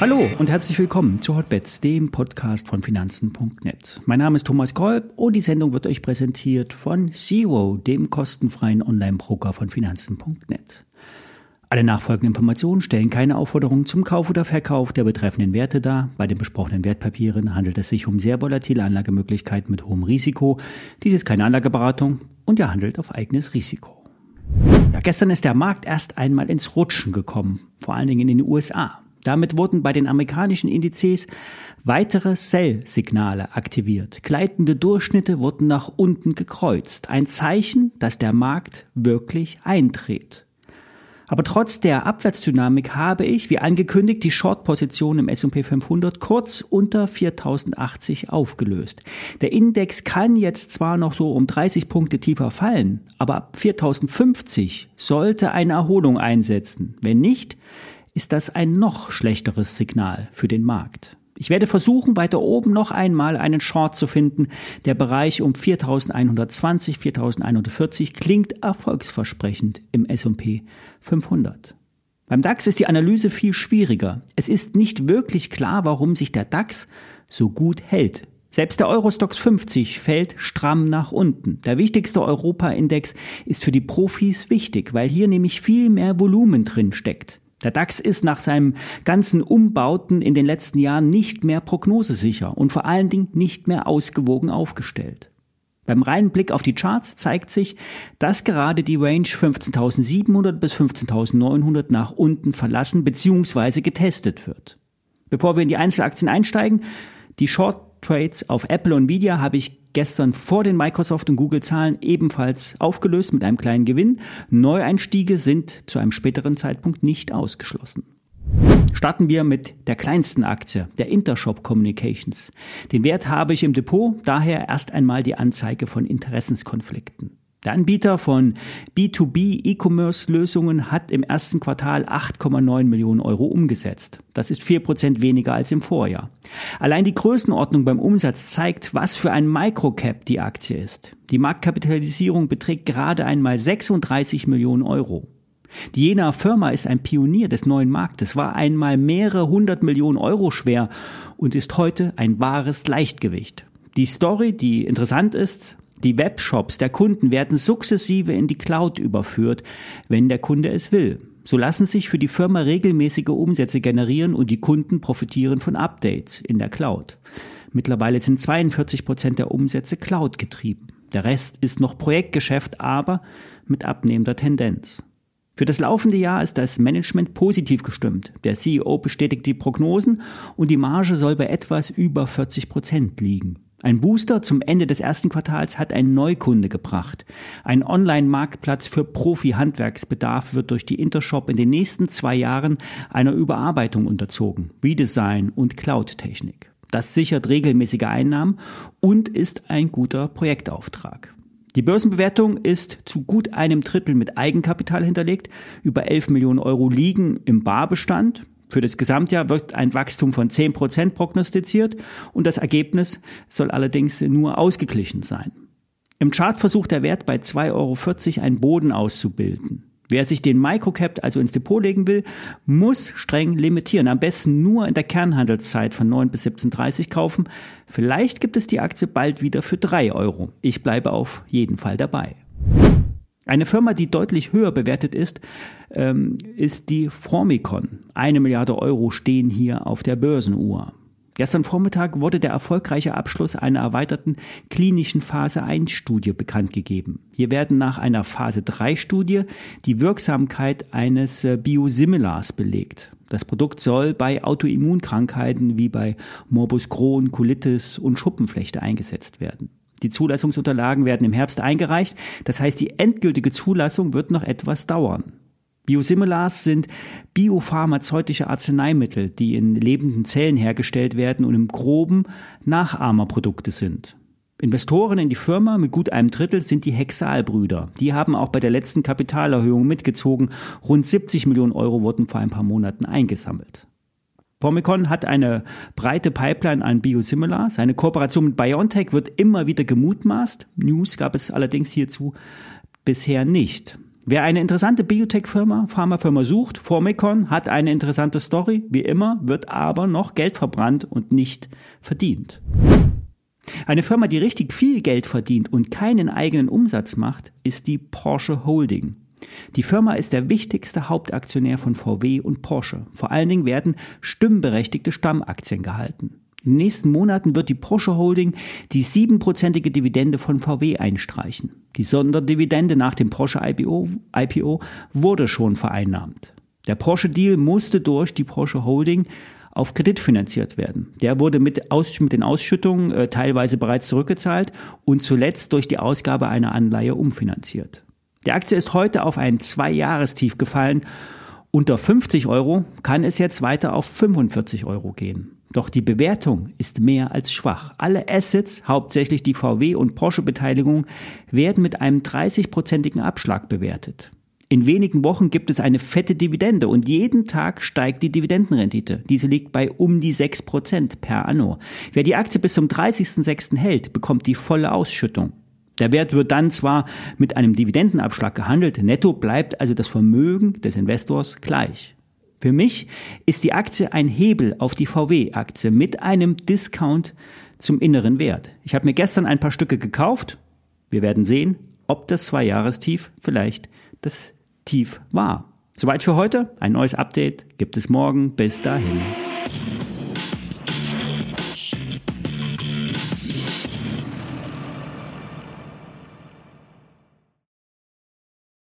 Hallo und herzlich willkommen zu Hotbets, dem Podcast von Finanzen.net. Mein Name ist Thomas Kolb und die Sendung wird euch präsentiert von Zero, dem kostenfreien Online-Broker von Finanzen.net. Alle nachfolgenden Informationen stellen keine Aufforderung zum Kauf oder Verkauf der betreffenden Werte dar. Bei den besprochenen Wertpapieren handelt es sich um sehr volatile Anlagemöglichkeiten mit hohem Risiko. Dies ist keine Anlageberatung und ihr handelt auf eigenes Risiko. Ja, gestern ist der Markt erst einmal ins Rutschen gekommen, vor allen Dingen in den USA. Damit wurden bei den amerikanischen Indizes weitere Sell-Signale aktiviert. Gleitende Durchschnitte wurden nach unten gekreuzt. Ein Zeichen, dass der Markt wirklich eindreht. Aber trotz der Abwärtsdynamik habe ich, wie angekündigt, die Short-Position im S&P 500 kurz unter 4080 aufgelöst. Der Index kann jetzt zwar noch so um 30 Punkte tiefer fallen, aber ab 4050 sollte eine Erholung einsetzen. Wenn nicht, ist das ein noch schlechteres Signal für den Markt. Ich werde versuchen, weiter oben noch einmal einen Short zu finden. Der Bereich um 4120, 4140 klingt erfolgsversprechend im S&P 500. Beim DAX ist die Analyse viel schwieriger. Es ist nicht wirklich klar, warum sich der DAX so gut hält. Selbst der Eurostox 50 fällt stramm nach unten. Der wichtigste Europa-Index ist für die Profis wichtig, weil hier nämlich viel mehr Volumen drin steckt. Der DAX ist nach seinem ganzen Umbauten in den letzten Jahren nicht mehr prognosesicher und vor allen Dingen nicht mehr ausgewogen aufgestellt. Beim reinen Blick auf die Charts zeigt sich, dass gerade die Range 15.700 bis 15.900 nach unten verlassen bzw. getestet wird. Bevor wir in die Einzelaktien einsteigen, die Short Trades auf Apple und Nvidia habe ich gestern vor den Microsoft und Google Zahlen ebenfalls aufgelöst mit einem kleinen Gewinn. Neueinstiege sind zu einem späteren Zeitpunkt nicht ausgeschlossen. Starten wir mit der kleinsten Aktie, der Intershop Communications. Den Wert habe ich im Depot, daher erst einmal die Anzeige von Interessenskonflikten. Der Anbieter von B2B E-Commerce-Lösungen hat im ersten Quartal 8,9 Millionen Euro umgesetzt. Das ist vier Prozent weniger als im Vorjahr. Allein die Größenordnung beim Umsatz zeigt, was für ein Microcap die Aktie ist. Die Marktkapitalisierung beträgt gerade einmal 36 Millionen Euro. Die Jena Firma ist ein Pionier des neuen Marktes, war einmal mehrere hundert Millionen Euro schwer und ist heute ein wahres Leichtgewicht. Die Story, die interessant ist, die Webshops der Kunden werden sukzessive in die Cloud überführt, wenn der Kunde es will. So lassen sich für die Firma regelmäßige Umsätze generieren und die Kunden profitieren von Updates in der Cloud. Mittlerweile sind 42 Prozent der Umsätze Cloud getrieben. Der Rest ist noch Projektgeschäft, aber mit abnehmender Tendenz. Für das laufende Jahr ist das Management positiv gestimmt. Der CEO bestätigt die Prognosen und die Marge soll bei etwas über 40 Prozent liegen. Ein Booster zum Ende des ersten Quartals hat ein Neukunde gebracht. Ein Online-Marktplatz für Profi-Handwerksbedarf wird durch die Intershop in den nächsten zwei Jahren einer Überarbeitung unterzogen. Redesign und Cloud-Technik. Das sichert regelmäßige Einnahmen und ist ein guter Projektauftrag. Die Börsenbewertung ist zu gut einem Drittel mit Eigenkapital hinterlegt. Über 11 Millionen Euro liegen im Barbestand. Für das Gesamtjahr wird ein Wachstum von 10 Prozent prognostiziert und das Ergebnis soll allerdings nur ausgeglichen sein. Im Chart versucht der Wert bei 2,40 Euro einen Boden auszubilden. Wer sich den Microcap also ins Depot legen will, muss streng limitieren. Am besten nur in der Kernhandelszeit von 9 bis 17.30 kaufen. Vielleicht gibt es die Aktie bald wieder für 3 Euro. Ich bleibe auf jeden Fall dabei. Eine Firma, die deutlich höher bewertet ist, ähm, ist die Formicon. Eine Milliarde Euro stehen hier auf der Börsenuhr. Gestern Vormittag wurde der erfolgreiche Abschluss einer erweiterten klinischen Phase 1 Studie bekannt gegeben. Hier werden nach einer Phase 3 Studie die Wirksamkeit eines äh, Biosimilars belegt. Das Produkt soll bei Autoimmunkrankheiten wie bei Morbus Crohn, Colitis und Schuppenflechte eingesetzt werden. Die Zulassungsunterlagen werden im Herbst eingereicht. Das heißt, die endgültige Zulassung wird noch etwas dauern. Biosimilars sind biopharmazeutische Arzneimittel, die in lebenden Zellen hergestellt werden und im groben Nachahmerprodukte sind. Investoren in die Firma mit gut einem Drittel sind die Hexalbrüder. Die haben auch bei der letzten Kapitalerhöhung mitgezogen. Rund 70 Millionen Euro wurden vor ein paar Monaten eingesammelt. Formicon hat eine breite Pipeline an Biosimilars. Eine Kooperation mit BioNTech wird immer wieder gemutmaßt. News gab es allerdings hierzu bisher nicht. Wer eine interessante Biotech-Firma, Pharmafirma sucht, Formicon hat eine interessante Story, wie immer, wird aber noch Geld verbrannt und nicht verdient. Eine Firma, die richtig viel Geld verdient und keinen eigenen Umsatz macht, ist die Porsche Holding. Die Firma ist der wichtigste Hauptaktionär von VW und Porsche. Vor allen Dingen werden stimmberechtigte Stammaktien gehalten. In den nächsten Monaten wird die Porsche Holding die siebenprozentige Dividende von VW einstreichen. Die Sonderdividende nach dem Porsche IPO, IPO wurde schon vereinnahmt. Der Porsche-Deal musste durch die Porsche Holding auf Kredit finanziert werden. Der wurde mit, Aus, mit den Ausschüttungen äh, teilweise bereits zurückgezahlt und zuletzt durch die Ausgabe einer Anleihe umfinanziert. Die Aktie ist heute auf ein Zwei-Jahrestief gefallen. Unter 50 Euro kann es jetzt weiter auf 45 Euro gehen. Doch die Bewertung ist mehr als schwach. Alle Assets, hauptsächlich die VW und Porsche-Beteiligung, werden mit einem 30-prozentigen Abschlag bewertet. In wenigen Wochen gibt es eine fette Dividende und jeden Tag steigt die Dividendenrendite. Diese liegt bei um die 6% per anno. Wer die Aktie bis zum 30.06. hält, bekommt die volle Ausschüttung. Der Wert wird dann zwar mit einem Dividendenabschlag gehandelt, netto bleibt also das Vermögen des Investors gleich. Für mich ist die Aktie ein Hebel auf die VW-Aktie mit einem Discount zum inneren Wert. Ich habe mir gestern ein paar Stücke gekauft. Wir werden sehen, ob das Zwei-Jahrestief vielleicht das Tief war. Soweit für heute. Ein neues Update gibt es morgen. Bis dahin.